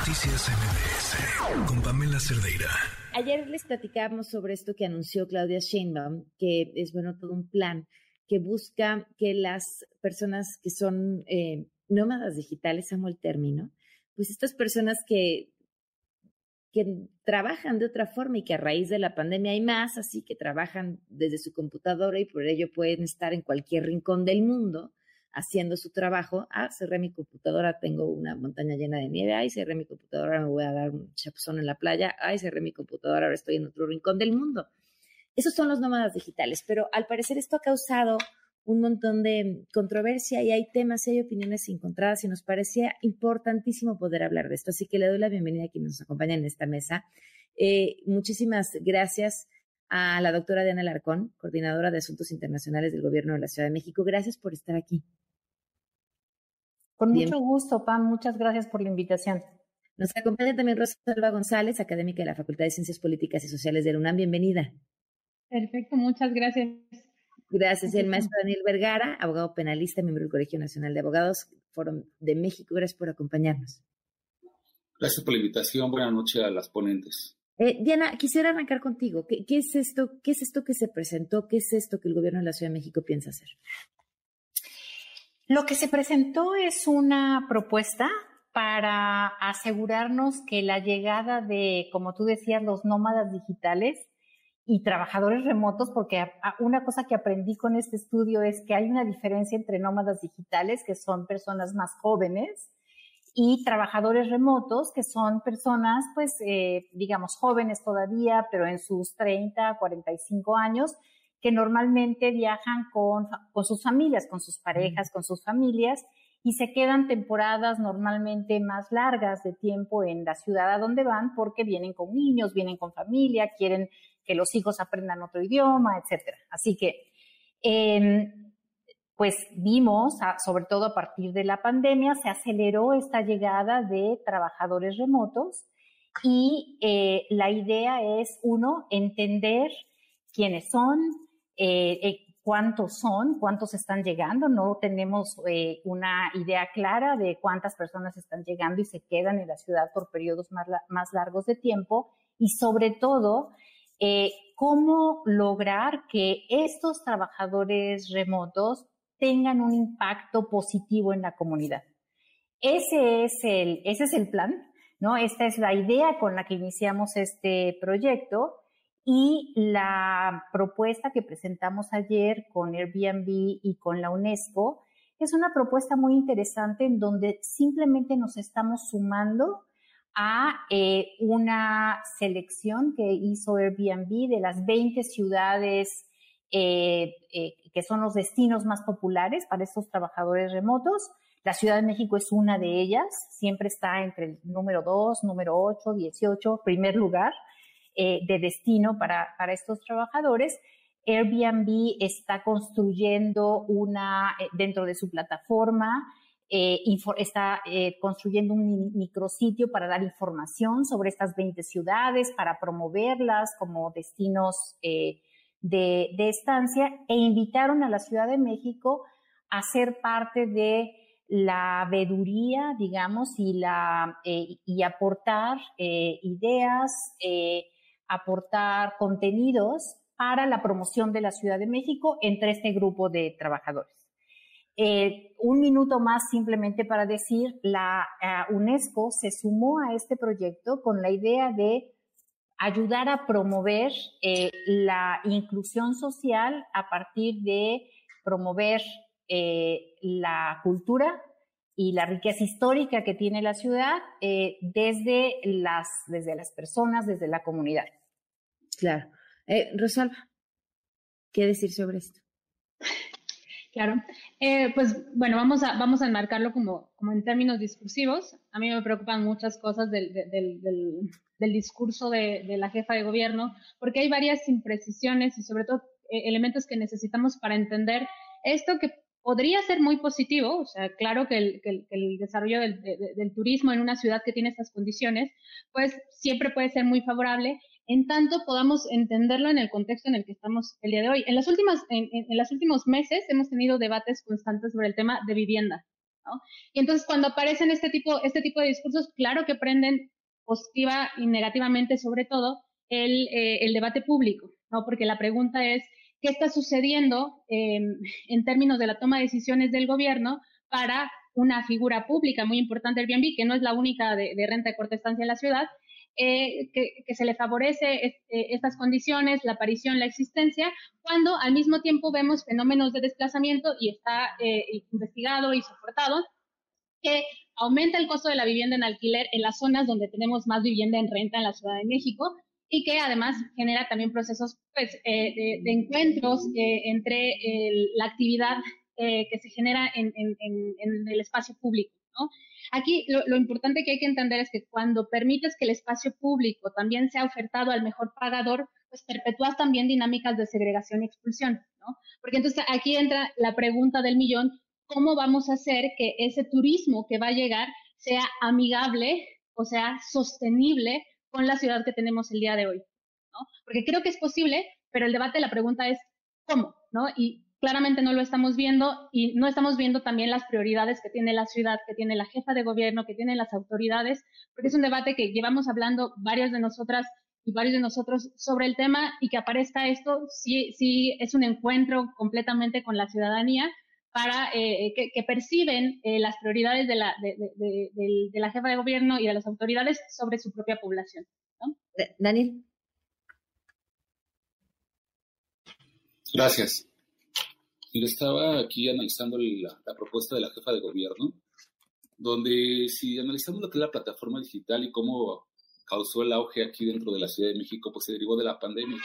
Noticias MBS con Pamela Cerdeira. Ayer les platicábamos sobre esto que anunció Claudia Sheinbaum, que es bueno todo un plan que busca que las personas que son eh, nómadas digitales, amo el término, pues estas personas que que trabajan de otra forma y que a raíz de la pandemia hay más, así que trabajan desde su computadora y por ello pueden estar en cualquier rincón del mundo haciendo su trabajo. Ah, cerré mi computadora, tengo una montaña llena de nieve. Ay, cerré mi computadora, me voy a dar un chapuzón en la playa. Ay, cerré mi computadora, ahora estoy en otro rincón del mundo. Esos son los nómadas digitales, pero al parecer esto ha causado un montón de controversia y hay temas y hay opiniones encontradas y nos parecía importantísimo poder hablar de esto. Así que le doy la bienvenida a quienes nos acompañan en esta mesa. Eh, muchísimas gracias a la doctora Diana Larcón, coordinadora de Asuntos Internacionales del Gobierno de la Ciudad de México. Gracias por estar aquí. Con mucho gusto, Pam. Muchas gracias por la invitación. Nos acompaña también Rosalba González, académica de la Facultad de Ciencias Políticas y Sociales de la UNAM. Bienvenida. Perfecto, muchas gracias. Gracias. El maestro Daniel Vergara, abogado penalista, miembro del Colegio Nacional de Abogados, Foro de México. Gracias por acompañarnos. Gracias por la invitación. Buenas noches a las ponentes. Eh, Diana, quisiera arrancar contigo. ¿Qué, es esto? ¿Qué es esto que se presentó? ¿Qué es esto que el gobierno de la Ciudad de México piensa hacer? Lo que se presentó es una propuesta para asegurarnos que la llegada de, como tú decías, los nómadas digitales y trabajadores remotos, porque una cosa que aprendí con este estudio es que hay una diferencia entre nómadas digitales, que son personas más jóvenes, y trabajadores remotos, que son personas, pues, eh, digamos, jóvenes todavía, pero en sus 30, 45 años, que normalmente viajan con, con sus familias, con sus parejas, con sus familias, y se quedan temporadas normalmente más largas de tiempo en la ciudad a donde van porque vienen con niños, vienen con familia, quieren que los hijos aprendan otro idioma, etcétera. Así que eh, pues vimos, sobre todo a partir de la pandemia, se aceleró esta llegada de trabajadores remotos y eh, la idea es, uno, entender quiénes son, eh, eh, cuántos son, cuántos están llegando. No tenemos una idea clara de cuántas personas están llegando y se quedan en la ciudad por periodos más, más largos de tiempo. Y sobre todo, cómo lograr que estos trabajadores remotos tengan un impacto positivo en la comunidad. Ese es el, ese es el plan, ¿no? Esta es la idea con la que iniciamos este proyecto y la propuesta que presentamos ayer con Airbnb y con la UNESCO es una propuesta muy interesante en donde simplemente nos estamos sumando a eh, una selección que hizo Airbnb de las 20 ciudades eh, eh, que son los destinos más populares para estos trabajadores remotos. La Ciudad de México es una de ellas, siempre está entre el número 2, número 8, 18, primer lugar eh, de destino para, para estos trabajadores. Airbnb está construyendo una, dentro de su plataforma, está construyendo un micrositio para dar información sobre estas 20 ciudades, para promoverlas como destinos de, estancia e invitaron a la Ciudad de México a ser parte de la veeduría, digamos, y, la, eh, y aportar eh, ideas, eh, aportar contenidos para la promoción de la Ciudad de México entre este grupo de trabajadores. un minuto más simplemente para decir, la UNESCO se sumó a este proyecto con la idea de ayudar a promover eh, la inclusión social a partir de promover eh, la cultura y la riqueza histórica que tiene la ciudad eh, desde, las, desde las personas, desde la comunidad. Claro. Rosalba, ¿qué decir sobre esto? Claro. pues bueno, vamos a, vamos a enmarcarlo como, como en términos discursivos. A mí me preocupan muchas cosas del, del, del discurso de, la jefa de gobierno, porque hay varias imprecisiones y sobre todo eh, elementos que necesitamos para entender esto que podría ser muy positivo, o sea, claro que el, desarrollo del, turismo en una ciudad que tiene estas condiciones, pues siempre puede ser muy favorable, en tanto podamos entenderlo en el contexto en el que estamos el día de hoy. En, las últimas, en, en los últimos meses hemos tenido debates constantes sobre el tema de vivienda, Y entonces cuando aparecen este tipo, este tipo de discursos, claro que prenden positiva y negativamente sobre todo el, eh, el debate público, ¿no? Porque la pregunta es, ¿qué está sucediendo en términos de la toma de decisiones del gobierno para una figura pública muy importante del Airbnb, que no es la única de, renta de corta estancia en la ciudad, eh, que, se le favorece eh, estas condiciones, la aparición, la existencia, cuando al mismo tiempo vemos fenómenos de desplazamiento y está eh, investigado y soportado, que aumenta el costo de la vivienda en alquiler en las zonas donde tenemos más vivienda en renta en la Ciudad de México y que además genera también procesos pues, de, encuentros entre la actividad eh, que se genera en, el espacio público. ¿no? Aquí lo, importante que hay que entender es que cuando permites que el espacio público también sea ofertado al mejor pagador, pues perpetúas también dinámicas de segregación y expulsión, ¿no? Porque entonces aquí entra la pregunta del millón, ¿cómo vamos a hacer que ese turismo que va a llegar sea amigable, o sea, sostenible con la ciudad que tenemos el día de hoy? ¿no? Porque creo que es posible, pero el debate, la pregunta es, ¿cómo? ¿no? Y claramente no lo estamos viendo y no estamos viendo también las prioridades que tiene la ciudad, que tiene la jefa de gobierno, que tienen las autoridades, porque es un debate que llevamos hablando varias de nosotras y varios de nosotros sobre el tema y que aparezca esto sí, sí es un encuentro completamente con la ciudadanía para eh, que, perciben eh, las prioridades de la, de, la jefa de gobierno y de las autoridades sobre su propia población. Daniel. Gracias. Yo estaba aquí analizando la, propuesta de la jefa de gobierno, donde si analizamos lo que es la plataforma digital y cómo causó el auge aquí dentro de la Ciudad de México, pues se derivó de la pandemia,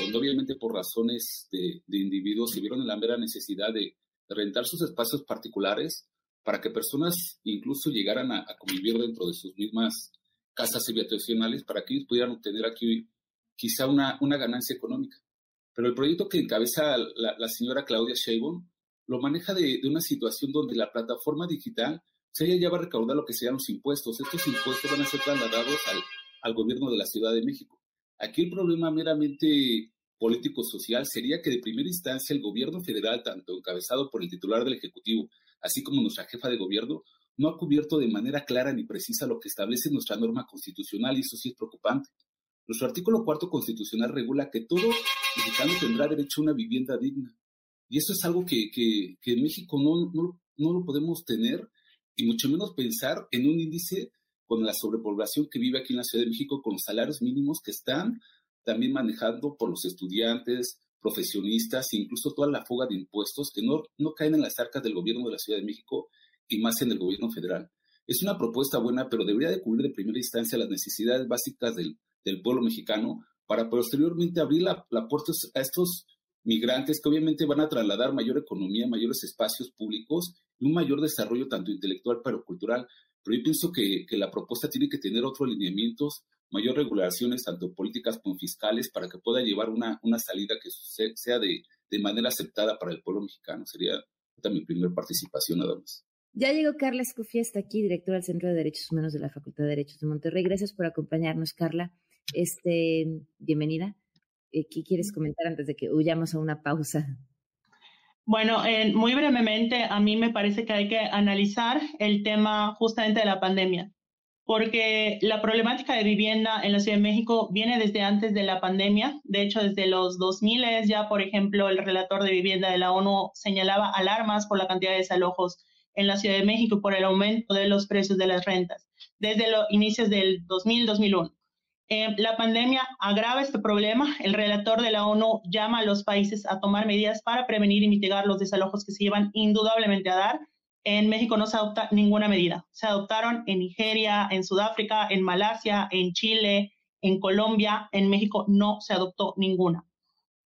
donde obviamente por razones de, individuos se vieron en la mera necesidad de, rentar sus espacios particulares para que personas incluso llegaran a, convivir dentro de sus mismas casas habitacionales para que ellos pudieran obtener aquí quizá una, una ganancia económica. Pero el proyecto que encabeza la, señora Claudia Sheinbaum lo maneja de, una situación donde la plataforma digital se ella ya va a recaudar lo que sean los impuestos. Estos impuestos van a ser trasladados al, al gobierno de la Ciudad de México. Aquí el problema meramente político-social sería que de primera instancia el gobierno federal, tanto encabezado por el titular del Ejecutivo, así como nuestra jefa de gobierno, no ha cubierto de manera clara ni precisa lo que establece nuestra norma constitucional y eso sí es preocupante. Nuestro artículo cuarto constitucional regula que todo mexicano tendrá derecho a una vivienda digna. Y eso es algo que, que, en México no, no, no, lo podemos tener y mucho menos pensar en un índice con la sobrepoblación que vive aquí en la Ciudad de México, con salarios mínimos que están también manejando por los estudiantes, profesionistas incluso toda la fuga de impuestos que no, no caen en las arcas del gobierno de la Ciudad de México y más en el gobierno federal. Es una propuesta buena, pero debería de cubrir de primera instancia las necesidades básicas del, del pueblo mexicano para posteriormente abrir la, puerta a estos migrantes que obviamente van a trasladar mayor economía, mayores espacios públicos y un mayor desarrollo tanto intelectual pero cultural. Pero yo pienso que, la propuesta tiene que tener otros alineamientos, mayor regulaciones, tanto políticas como fiscales, para que pueda llevar una, una salida que sea de, de manera aceptada para el pueblo mexicano. Sería mi primera participación nada más. Ya llegó Carla Escofía, está aquí, directora del Centro de Derechos Humanos de la Facultad de Derechos de Monterrey. Gracias por acompañarnos, Carla. Este, bienvenida. Eh, ¿Qué quieres comentar antes de que huyamos a una pausa? Bueno, muy brevemente, a mí me parece que hay que analizar el tema justamente de la pandemia, porque la problemática de vivienda en la Ciudad de México viene desde antes de la pandemia. De hecho, desde los 2000 ya, por ejemplo, el relator de vivienda de la ONU señalaba alarmas por la cantidad de desalojos en la Ciudad de México por el aumento de los precios de las rentas desde los inicios del 2000-2001. Eh, la pandemia agrava este problema. El relator de la ONU llama a los países a tomar medidas para prevenir y mitigar los desalojos que se llevan indudablemente a dar. En México no se adopta ninguna medida. Se adoptaron en Nigeria, en Sudáfrica, en Malasia, en Chile, en Colombia. En México no se adoptó ninguna.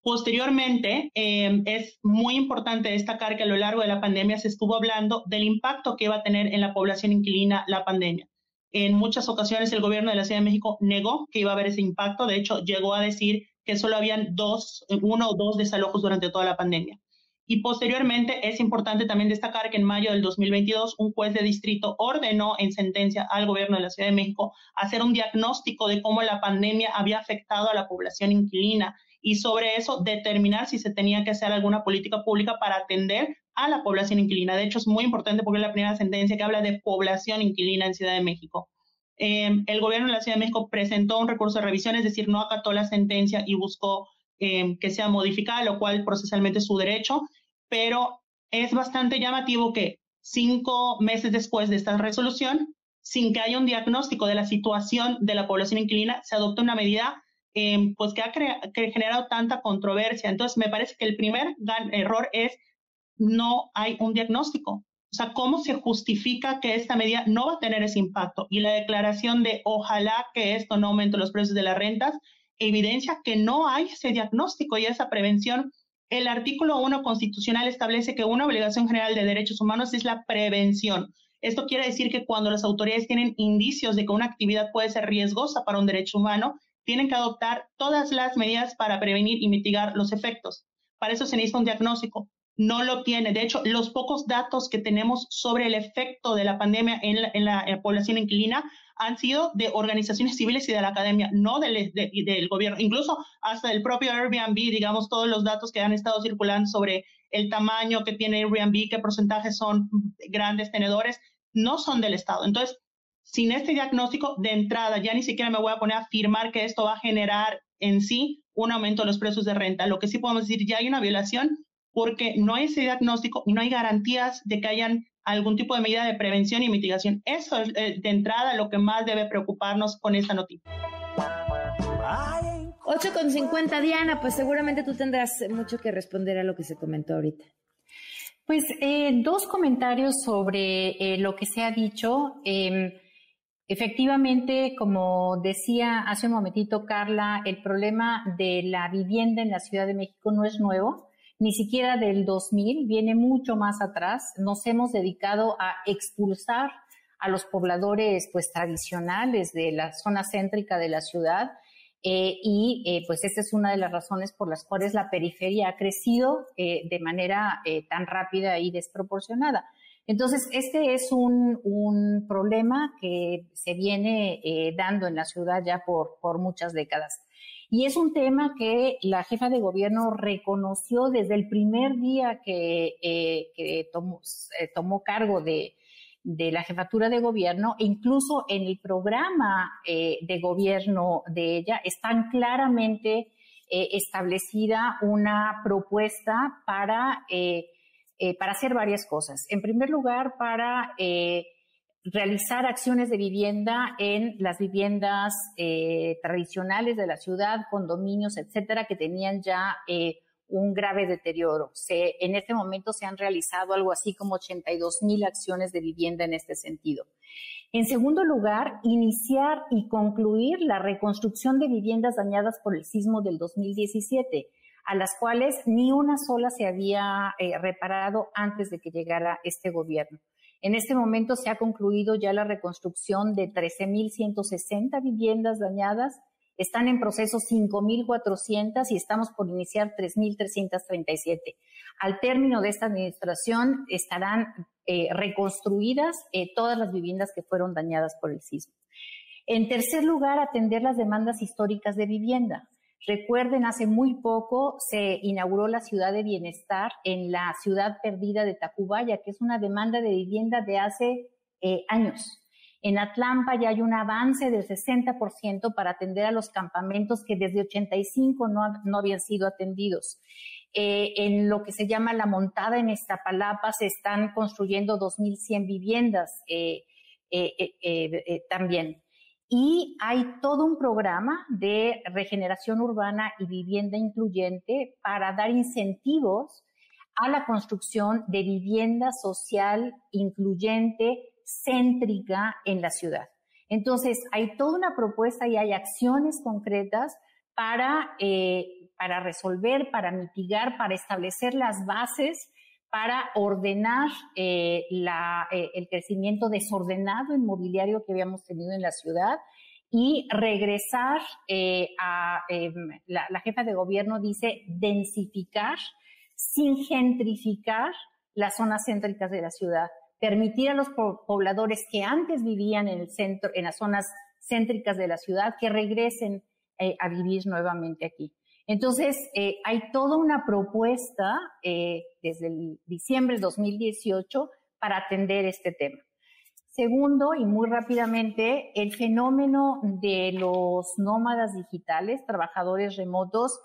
Posteriormente, eh, es muy importante destacar que a lo largo de la pandemia se estuvo hablando del impacto que iba a tener en la población inquilina la pandemia. En muchas ocasiones el gobierno de la Ciudad de México negó que iba a haber ese impacto. De hecho, llegó a decir que solo habían dos, uno o dos desalojos durante toda la pandemia. Y posteriormente es importante también destacar que en mayo del 2022 un juez de distrito ordenó en sentencia al gobierno de la Ciudad de México hacer un diagnóstico de cómo la pandemia había afectado a la población inquilina y sobre eso determinar si se tenía que hacer alguna política pública para atender a la población inquilina. De hecho, es muy importante porque es la primera sentencia que habla de población inquilina en Ciudad de México. Eh, el gobierno de la Ciudad de México presentó un recurso de revisión, es decir, no acató la sentencia y buscó eh, que sea modificada, lo cual procesalmente es su derecho, pero es bastante llamativo que cinco meses después de esta resolución, sin que haya un diagnóstico de la situación de la población inquilina, se adopta una medida eh, pues que ha generado tanta controversia. Entonces, me parece que el primer error es no hay un diagnóstico. O sea, ¿cómo se justifica que esta medida no va a tener ese impacto? Y la declaración de ojalá que esto no aumente los precios de las rentas evidencia que no hay ese diagnóstico y esa prevención. El artículo 1 constitucional establece que una obligación general de derechos humanos es la prevención. Esto quiere decir que cuando las autoridades tienen indicios de que una actividad puede ser riesgosa para un derecho humano, tienen que adoptar todas las medidas para prevenir y mitigar los efectos. Para eso se necesita un diagnóstico no lo tiene. De hecho, los pocos datos que tenemos sobre el efecto de la pandemia en la, población inquilina han sido de organizaciones civiles y de la academia, no del, del gobierno. Incluso hasta el propio Airbnb, digamos, todos los datos que han estado circulando sobre el tamaño que tiene Airbnb, qué porcentajes son grandes tenedores, no son del Estado. Entonces, sin este diagnóstico de entrada, ya ni siquiera me voy a poner a afirmar que esto va a generar en sí un aumento de los precios de renta. Lo que sí podemos decir, ya hay una violación porque no hay ese diagnóstico y no hay garantías de que hayan algún tipo de medida de prevención y mitigación. Eso es eh, de entrada lo que más debe preocuparnos con esta noticia. 8 con 50, Diana, pues seguramente tú tendrás mucho que responder a lo que se comentó ahorita. Pues eh, dos comentarios sobre eh, lo que se ha dicho. Em, efectivamente, como decía hace un momentito Carla, el problema de la vivienda en la Ciudad de México no es nuevo ni siquiera del 2000, viene mucho más atrás. Nos hemos dedicado a expulsar a los pobladores pues tradicionales de la zona céntrica de la ciudad eh, y eh, pues esta es una de las razones por las cuales la periferia ha crecido eh, de manera tan rápida y desproporcionada. Entonces, este es un, un problema que se viene dando en la ciudad ya por, por muchas décadas. Y es un tema que la jefa de gobierno reconoció desde el primer día que, eh, tomó, tomó, cargo de, la jefatura de gobierno e incluso en el programa eh, de gobierno de ella están claramente eh, establecida una propuesta para, para hacer varias cosas. En primer lugar, para realizar acciones de vivienda en las viviendas eh, tradicionales de la ciudad, condominios, etcétera, que tenían ya eh, un grave deterioro. En este momento se han realizado algo así como 82 mil acciones de vivienda en este sentido. En segundo lugar, iniciar y concluir la reconstrucción de viviendas dañadas por el sismo del 2017 a las cuales ni una sola se había eh, reparado antes de que llegara este gobierno. En este momento se ha concluido ya la reconstrucción de 13.160 viviendas dañadas. Están en proceso 5.400 y estamos por iniciar 3.337. Al término de esta administración estarán eh, reconstruidas eh, todas las viviendas que fueron dañadas por el sismo. En tercer lugar, atender las demandas históricas de vivienda. Recuerden, hace muy poco se inauguró la ciudad de bienestar en la ciudad perdida de Tacubaya, que es una demanda de vivienda de hace eh, años. En Atlampa ya hay un avance del 60% para atender a los campamentos que desde 85 no, no habían sido atendidos. Eh, en lo que se llama la montada en Iztapalapa se están construyendo 2.100 viviendas eh, también. Y hay todo un programa de regeneración urbana y vivienda incluyente para dar incentivos a la construcción de vivienda social incluyente céntrica en la ciudad. Entonces, hay toda una propuesta y hay acciones concretas para, eh, para resolver, para mitigar, para establecer las bases para ordenar eh, eh, el crecimiento desordenado inmobiliario que habíamos tenido en la ciudad y regresar eh, a, em, la, jefa de gobierno dice, densificar sin gentrificar las zonas céntricas de la ciudad, permitir a los pobladores que antes vivían en el centro, en las zonas céntricas de la ciudad, que regresen a vivir nuevamente aquí. Entonces, eh, hay toda una propuesta eh, desde el diciembre de 2018 para atender este tema. Segundo, y muy rápidamente, el fenómeno de los nómadas digitales, trabajadores remotos,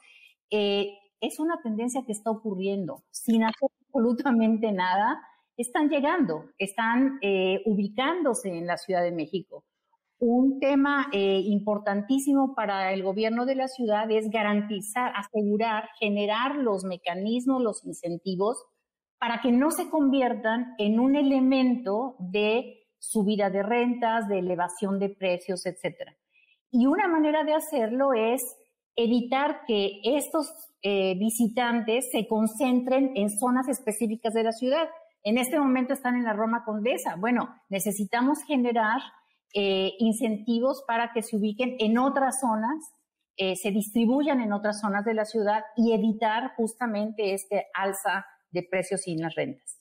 eh, es una tendencia que está ocurriendo sin hacer absolutamente nada. Están llegando, están ubicándose en la Ciudad de México. Un tema eh, importantísimo para el gobierno de la ciudad es garantizar, asegurar, generar los mecanismos, los incentivos para que no se conviertan en un elemento de subida de rentas, de elevación de precios, etc. Y una manera de hacerlo es evitar que estos eh, visitantes se concentren en zonas específicas de la ciudad. En este momento están en la Roma Condesa. Bueno, necesitamos generar eh, incentivos para que se ubiquen en otras zonas, eh, se distribuyan en otras zonas de la ciudad y evitar justamente este alza de precios y las rentas.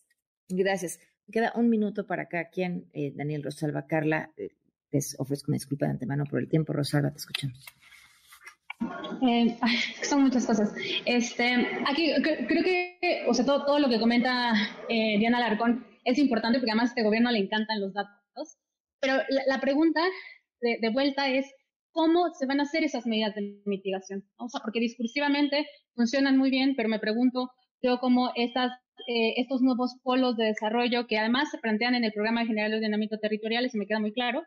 Gracias. Me queda un minuto para cada quien. Eh, Daniel Rosalba, Carla, les ofrezco una disculpa de antemano por el tiempo. Rosalba, te escuchamos. son muchas cosas. Este, aquí creo que, o sea, todo, todo lo que comenta Diana Larcón es importante porque además a este gobierno le encantan los datos pero la, pregunta de, vuelta es, ¿cómo se van a hacer esas medidas de mitigación? O sea, porque discursivamente funcionan muy bien, pero me pregunto, creo cómo eh, estos nuevos polos de desarrollo que además se plantean en el Programa General de Ordenamiento Territorial, se me queda muy claro,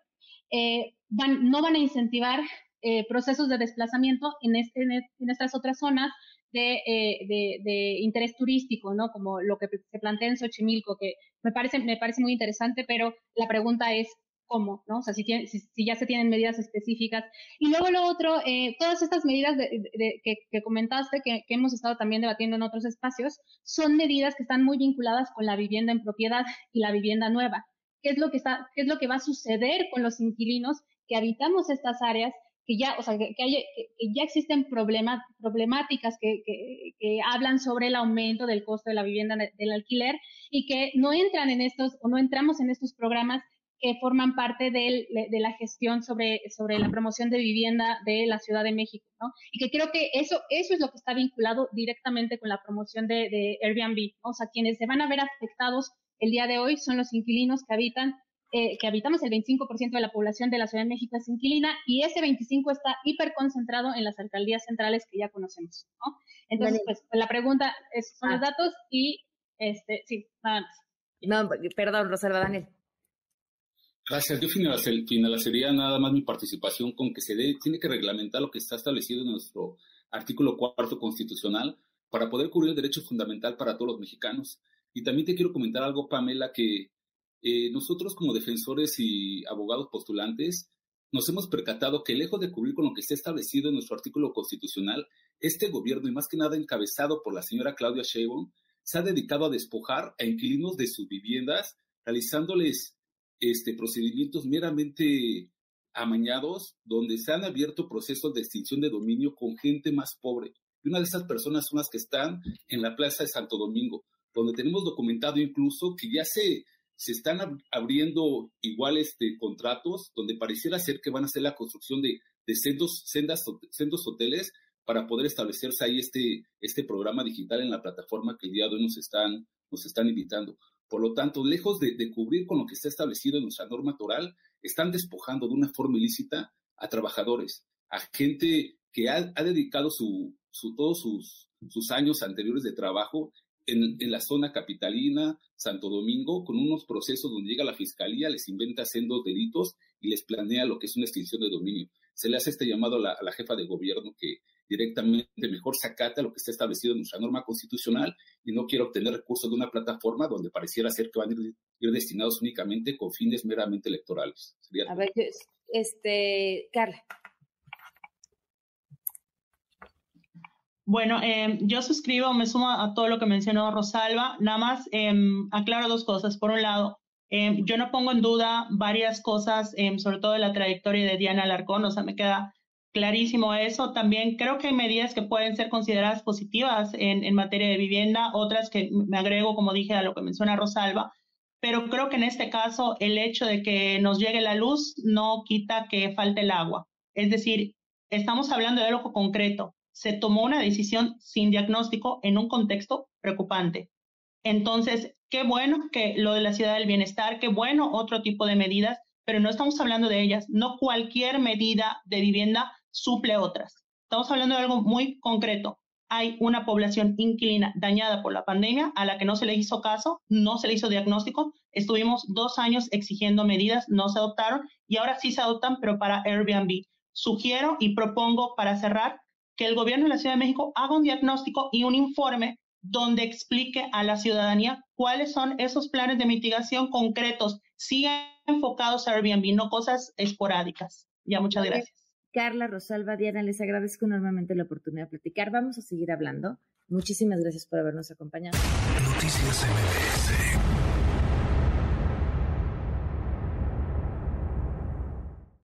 eh, van, no van a incentivar eh, procesos de desplazamiento en, este, en, estas otras zonas de, de, de, interés turístico, ¿no? Como lo que se plantea en Xochimilco, que me parece, me parece muy interesante, pero la pregunta es, cómo, ¿no? O sea, si, ya se tienen medidas específicas. Y luego lo otro, eh, todas estas medidas que, comentaste, que, hemos estado también debatiendo en otros espacios, son medidas que están muy vinculadas con la vivienda en propiedad y la vivienda nueva. ¿Qué es lo que, está, qué es lo que va a suceder con los inquilinos que habitamos estas áreas? que ya, o sea, que, ya existen problemas, problemáticas que, que, hablan sobre el aumento del costo de la vivienda del alquiler y que no entran en estos o no entramos en estos programas que forman parte de, la gestión sobre, sobre la promoción de vivienda de la Ciudad de México, ¿no? Y que creo que eso, eso es lo que está vinculado directamente con la promoción de, Airbnb, O sea, quienes se van a ver afectados el día de hoy son los inquilinos que habitan, eh, que habitamos el 25% de la población de la Ciudad de México es inquilina y ese 25% está hiperconcentrado en las alcaldías centrales que ya conocemos, ¿no? Entonces, pues la pregunta es, son los ah. datos y, este, sí, nada más. No, perdón, Rosalba Daniel. Gracias. Yo finalizaría nada más mi participación con que se dé, tiene que reglamentar lo que está establecido en nuestro artículo cuarto constitucional para poder cubrir el derecho fundamental para todos los mexicanos. Y también te quiero comentar algo, Pamela, que eh, nosotros como defensores y abogados postulantes nos hemos percatado que lejos de cubrir con lo que está establecido en nuestro artículo constitucional, este gobierno, y más que nada encabezado por la señora Claudia Sheinbaum, se ha dedicado a despojar a inquilinos de sus viviendas, realizándoles este, procedimientos meramente amañados donde se han abierto procesos de extinción de dominio con gente más pobre. Y una de esas personas son las que están en la Plaza de Santo Domingo, donde tenemos documentado incluso que ya se, se están abriendo iguales este, contratos donde pareciera ser que van a hacer la construcción de, de sendos, sendas, sendos hoteles para poder establecerse ahí este, este programa digital en la plataforma que el día de hoy nos están, nos están invitando. Por lo tanto, lejos de, cubrir con lo que está establecido en nuestra norma toral, están despojando de una forma ilícita a trabajadores, a gente que ha, dedicado su, todos sus, años anteriores de trabajo en, en, la zona capitalina, Santo Domingo, con unos procesos donde llega la fiscalía, les inventa sendos delitos y les planea lo que es una extinción de dominio. Se le hace este llamado a la jefa de gobierno que directamente mejor se acata lo que está establecido en nuestra norma constitucional y no quiere obtener recursos de una plataforma donde pareciera ser que van a ir, destinados únicamente con fines meramente electorales. a ver, este, Carla. Bueno, em, yo suscribo, me sumo a todo lo que mencionó Rosalba. Nada más em, aclaro dos cosas. Por un lado, em, yo no pongo en duda varias cosas, sobre todo de la trayectoria de Diana Alarcón. O sea, me queda clarísimo eso. También creo que hay medidas que pueden ser consideradas positivas en, en, materia de vivienda, otras que me agrego, como dije, a lo que menciona Rosalba, pero creo que en este caso el hecho de que nos llegue la luz no quita que falte el agua. Es decir, estamos hablando de algo concreto. se tomó una decisión sin diagnóstico en un contexto preocupante. Entonces, qué bueno que lo de la ciudad del bienestar, qué bueno otro tipo de medidas, pero no estamos hablando de ellas. No cualquier medida de vivienda suple otras. Estamos hablando de algo muy concreto. Hay una población inquilina dañada por la pandemia a la que no se le hizo caso, no se le hizo diagnóstico. Estuvimos dos años exigiendo medidas, no se adoptaron y ahora sí se adoptan, pero para Airbnb. Sugiero y propongo para cerrar que el gobierno de la Ciudad de México haga un diagnóstico y un informe donde explique a la ciudadanía cuáles son esos planes de mitigación concretos, sí enfocados a Airbnb, no cosas esporádicas. Ya, muchas gracias. Carla, Rosalba, Diana, les agradezco enormemente la oportunidad de platicar. Vamos a seguir hablando. Muchísimas gracias por habernos acompañado. Noticias MBS